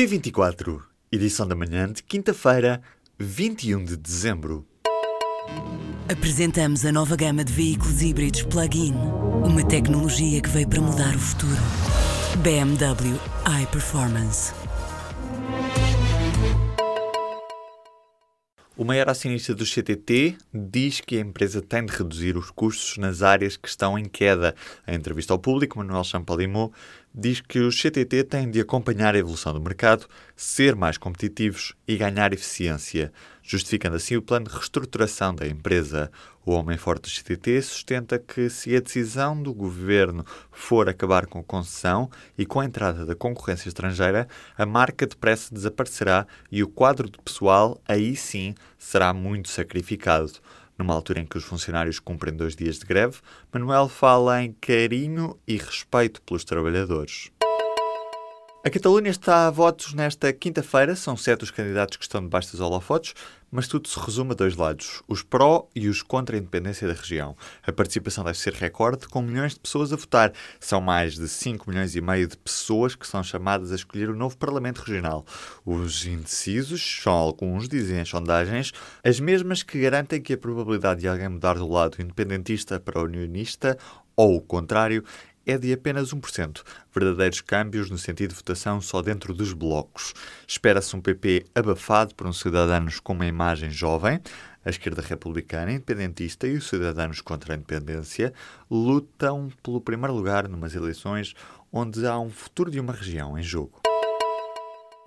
P24, edição da manhã de quinta-feira, 21 de dezembro. Apresentamos a nova gama de veículos híbridos plug-in. Uma tecnologia que veio para mudar o futuro. BMW iPerformance. O maior acionista do CTT diz que a empresa tem de reduzir os custos nas áreas que estão em queda. Em entrevista ao público, Manuel Champalimau diz que os CTT têm de acompanhar a evolução do mercado, ser mais competitivos e ganhar eficiência, justificando assim o plano de reestruturação da empresa. O homem forte do CTT sustenta que se a decisão do governo for acabar com a concessão e com a entrada da concorrência estrangeira, a marca depressa desaparecerá e o quadro de pessoal aí sim será muito sacrificado. Numa altura em que os funcionários cumprem dois dias de greve, Manuel fala em carinho e respeito pelos trabalhadores. A Catalunha está a votos nesta quinta-feira. São sete os candidatos que estão debaixo dos holofotes, mas tudo se resume a dois lados: os pró e os contra a independência da região. A participação deve ser recorde, com milhões de pessoas a votar. São mais de 5 milhões e meio de pessoas que são chamadas a escolher o novo Parlamento Regional. Os indecisos são alguns, dizem as sondagens, as mesmas que garantem que a probabilidade de alguém mudar do lado independentista para unionista ou o contrário é de apenas 1%, verdadeiros câmbios no sentido de votação só dentro dos blocos. Espera-se um PP abafado por um Cidadanos com uma imagem jovem. A esquerda republicana, independentista e os cidadãos contra a independência lutam pelo primeiro lugar numas eleições onde há um futuro de uma região em jogo.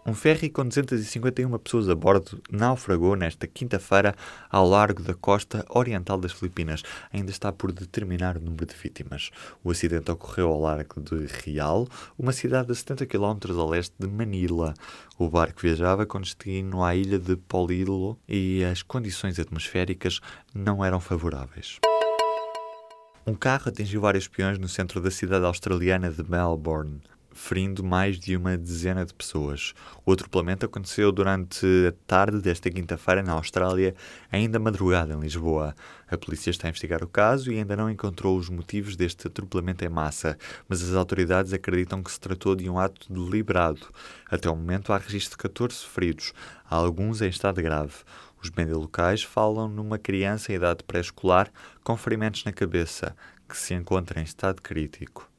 Um ferry com 251 pessoas a bordo naufragou nesta quinta-feira ao largo da costa oriental das Filipinas. Ainda está por determinar o número de vítimas. O acidente ocorreu ao largo de Real, uma cidade a 70 km a leste de Manila. O barco viajava com destino à ilha de Polilo e as condições atmosféricas não eram favoráveis. Um carro atingiu vários peões no centro da cidade australiana de Melbourne ferindo mais de uma dezena de pessoas. O atropelamento aconteceu durante a tarde desta quinta-feira na Austrália, ainda madrugada em Lisboa. A polícia está a investigar o caso e ainda não encontrou os motivos deste atropelamento em massa, mas as autoridades acreditam que se tratou de um ato deliberado. Até o momento há registro de 14 feridos, alguns em estado grave. Os médias locais falam numa criança em idade pré-escolar com ferimentos na cabeça, que se encontra em estado crítico.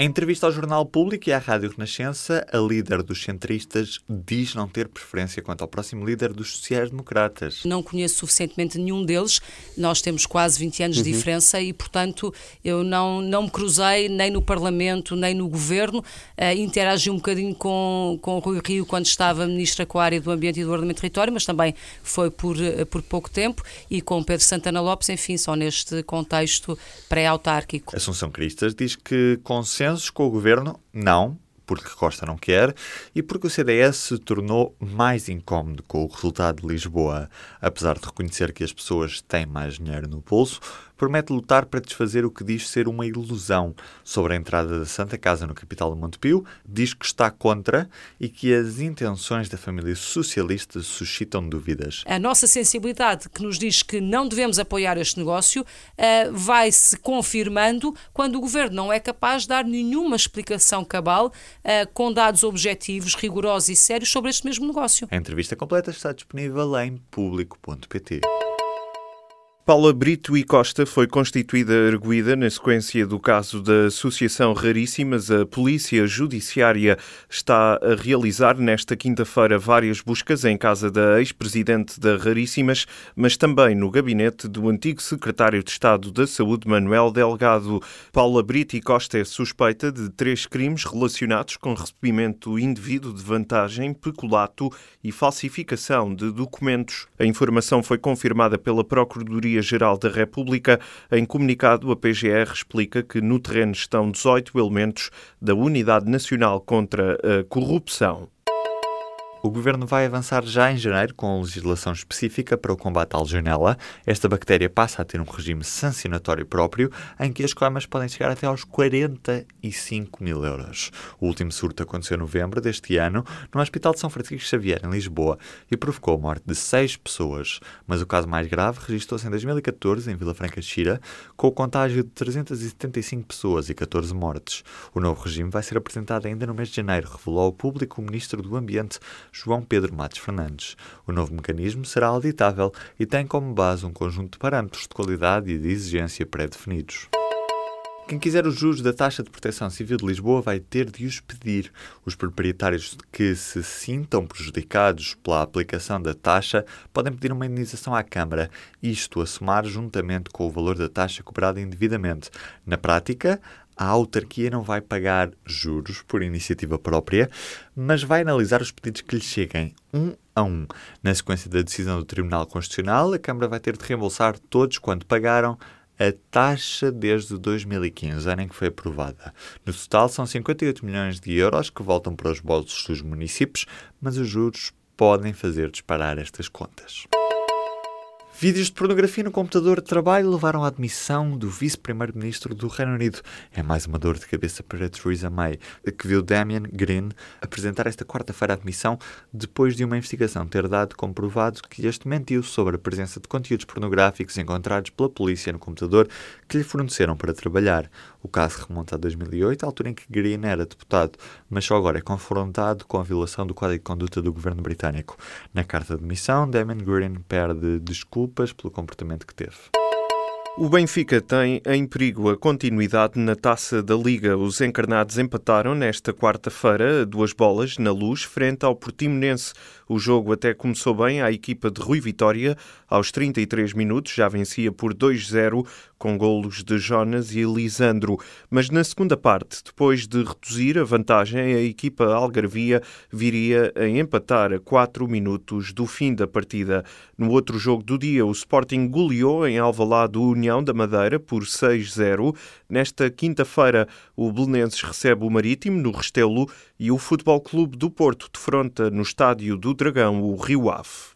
Em entrevista ao Jornal Público e à Rádio Renascença, a líder dos centristas diz não ter preferência quanto ao próximo líder dos sociais-democratas. Não conheço suficientemente nenhum deles, nós temos quase 20 anos uhum. de diferença e, portanto, eu não, não me cruzei nem no Parlamento nem no Governo. Uh, interagi um bocadinho com, com o Rui Rio quando estava Ministra com a área do Ambiente e do Ordenamento do Território, mas também foi por, uh, por pouco tempo, e com Pedro Santana Lopes, enfim, só neste contexto pré-autárquico. Assunção Cristas diz que consenso consensos com o governo? Não, porque Costa não quer e porque o CDS se tornou mais incómodo com o resultado de Lisboa. Apesar de reconhecer que as pessoas têm mais dinheiro no bolso, promete lutar para desfazer o que diz ser uma ilusão sobre a entrada da Santa Casa no capital de Montepio, diz que está contra e que as intenções da família socialista suscitam dúvidas. A nossa sensibilidade, que nos diz que não devemos apoiar este negócio, uh, vai-se confirmando quando o governo não é capaz de dar nenhuma explicação cabal, uh, com dados objetivos, rigorosos e sérios sobre este mesmo negócio. A entrevista completa está disponível em público.pt. Paula Brito e Costa foi constituída arguída na sequência do caso da Associação Raríssimas. A Polícia Judiciária está a realizar nesta quinta-feira várias buscas em casa da ex-presidente da Raríssimas, mas também no gabinete do antigo secretário de Estado da Saúde, Manuel Delgado. Paula Brito e Costa é suspeita de três crimes relacionados com recebimento indevido de vantagem, peculato e falsificação de documentos. A informação foi confirmada pela Procuradoria Procuradoria-Geral da República. Em comunicado, a PGR explica que no terreno estão 18 elementos da Unidade Nacional contra a Corrupção. O governo vai avançar já em janeiro com legislação específica para o combate à legionela. Esta bactéria passa a ter um regime sancionatório próprio, em que as coimas podem chegar até aos 45 mil euros. O último surto aconteceu em novembro deste ano no Hospital de São Francisco Xavier, em Lisboa, e provocou a morte de seis pessoas. Mas o caso mais grave registrou-se em 2014, em Vila Franca de Xira, com o contágio de 375 pessoas e 14 mortes. O novo regime vai ser apresentado ainda no mês de janeiro, revelou ao público o Ministro do Ambiente, João Pedro Matos Fernandes. O novo mecanismo será auditável e tem como base um conjunto de parâmetros de qualidade e de exigência pré-definidos. Quem quiser os juros da taxa de proteção civil de Lisboa vai ter de os pedir. Os proprietários que se sintam prejudicados pela aplicação da taxa podem pedir uma indenização à Câmara, isto a somar juntamente com o valor da taxa cobrada indevidamente. Na prática, a autarquia não vai pagar juros por iniciativa própria, mas vai analisar os pedidos que lhe cheguem um a um. Na sequência da decisão do Tribunal Constitucional, a Câmara vai ter de reembolsar todos quanto pagaram a taxa desde 2015, ano em que foi aprovada. No total, são 58 milhões de euros que voltam para os bolsos dos municípios, mas os juros podem fazer disparar estas contas. Vídeos de pornografia no computador de trabalho levaram à admissão do vice-primeiro-ministro do Reino Unido. É mais uma dor de cabeça para Theresa May, que viu Damien Green apresentar esta quarta-feira a admissão depois de uma investigação ter dado comprovado que este mentiu sobre a presença de conteúdos pornográficos encontrados pela polícia no computador que lhe forneceram para trabalhar. O caso remonta a 2008, a altura em que Green era deputado, mas só agora é confrontado com a violação do Código de Conduta do governo britânico. Na carta de admissão, Damien Green perde desculpas desculpas pelo comportamento que teve. O Benfica tem em perigo a continuidade na taça da Liga. Os encarnados empataram nesta quarta-feira duas bolas na luz frente ao Portimonense. O jogo até começou bem. A equipa de Rui Vitória, aos 33 minutos, já vencia por 2-0 com golos de Jonas e Lisandro. Mas na segunda parte, depois de reduzir a vantagem, a equipa algarvia viria a empatar a 4 minutos do fim da partida. No outro jogo do dia, o Sporting goleou em Alvalade o União da Madeira por 6-0. Nesta quinta-feira, o Belenenses recebe o Marítimo no Restelo e o Futebol Clube do Porto defronta no estádio do Dragão o Rio Ave.